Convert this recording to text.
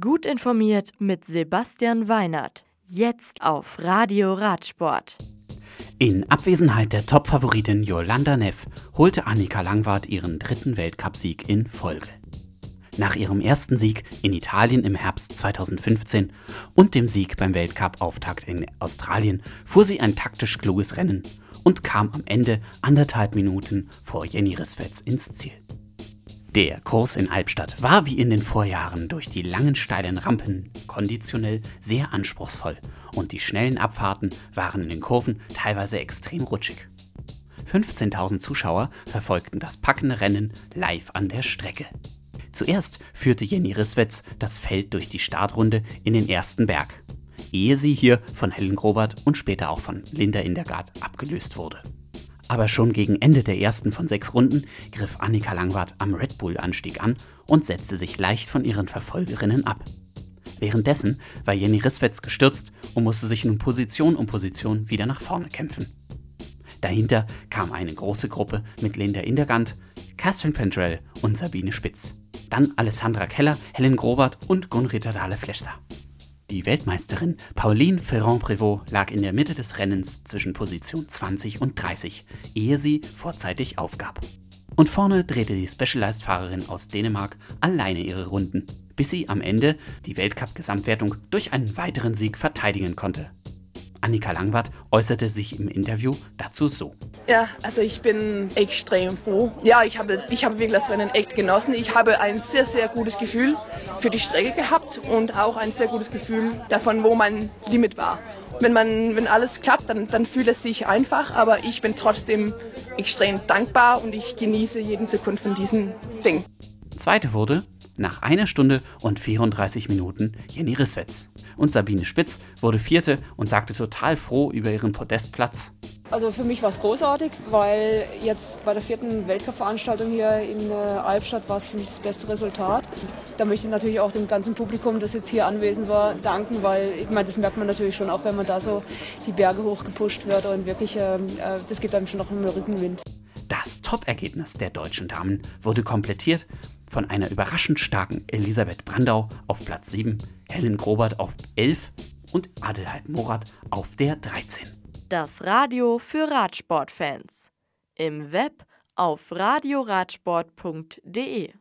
Gut informiert mit Sebastian Weinert. Jetzt auf Radio Radsport. In Abwesenheit der Top-Favoritin Yolanda Neff holte Annika Langwart ihren dritten Weltcupsieg in Folge. Nach ihrem ersten Sieg in Italien im Herbst 2015 und dem Sieg beim Weltcup-Auftakt in Australien fuhr sie ein taktisch kluges Rennen und kam am Ende anderthalb Minuten vor Jenny Risswetz ins Ziel. Der Kurs in Albstadt war wie in den Vorjahren durch die langen steilen Rampen konditionell sehr anspruchsvoll und die schnellen Abfahrten waren in den Kurven teilweise extrem rutschig. 15.000 Zuschauer verfolgten das packende Rennen live an der Strecke. Zuerst führte Jenny Risswetz das Feld durch die Startrunde in den ersten Berg, ehe sie hier von Helen Grobert und später auch von Linda Indergard abgelöst wurde. Aber schon gegen Ende der ersten von sechs Runden griff Annika Langwart am Red Bull-Anstieg an und setzte sich leicht von ihren Verfolgerinnen ab. Währenddessen war Jenny Risswetz gestürzt und musste sich nun Position um Position wieder nach vorne kämpfen. Dahinter kam eine große Gruppe mit Linda Indergant, Catherine Pendrell und Sabine Spitz. Dann Alessandra Keller, Helen Grobert und Gunrita Dahle-Flechster. Die Weltmeisterin Pauline Ferrand-Prévot lag in der Mitte des Rennens zwischen Position 20 und 30, ehe sie vorzeitig aufgab. Und vorne drehte die Specialized-Fahrerin aus Dänemark alleine ihre Runden, bis sie am Ende die Weltcup-Gesamtwertung durch einen weiteren Sieg verteidigen konnte. Annika Langwart äußerte sich im Interview dazu so. Ja, also ich bin extrem froh. Ja, ich habe, ich habe wirklich das Rennen echt genossen. Ich habe ein sehr, sehr gutes Gefühl für die Strecke gehabt und auch ein sehr gutes Gefühl davon, wo mein Limit war. Wenn, man, wenn alles klappt, dann, dann fühlt es sich einfach, aber ich bin trotzdem extrem dankbar und ich genieße jeden Sekund von diesem Ding. Zweite wurde nach einer Stunde und 34 Minuten Jenny Risswetz. Und Sabine Spitz wurde Vierte und sagte total froh über ihren Podestplatz. Also für mich war es großartig, weil jetzt bei der vierten Weltcup-Veranstaltung hier in äh, Albstadt war es für mich das beste Resultat. Da möchte ich natürlich auch dem ganzen Publikum, das jetzt hier anwesend war, danken, weil ich meine, das merkt man natürlich schon, auch wenn man da so die Berge hochgepusht wird und wirklich, ähm, äh, das gibt einem schon noch einen Rückenwind. Das Top-Ergebnis der deutschen Damen wurde komplettiert von einer überraschend starken Elisabeth Brandau auf Platz 7, Helen Grobert auf 11 und Adelheid Morat auf der 13. Das Radio für Radsportfans. Im Web auf radioradsport.de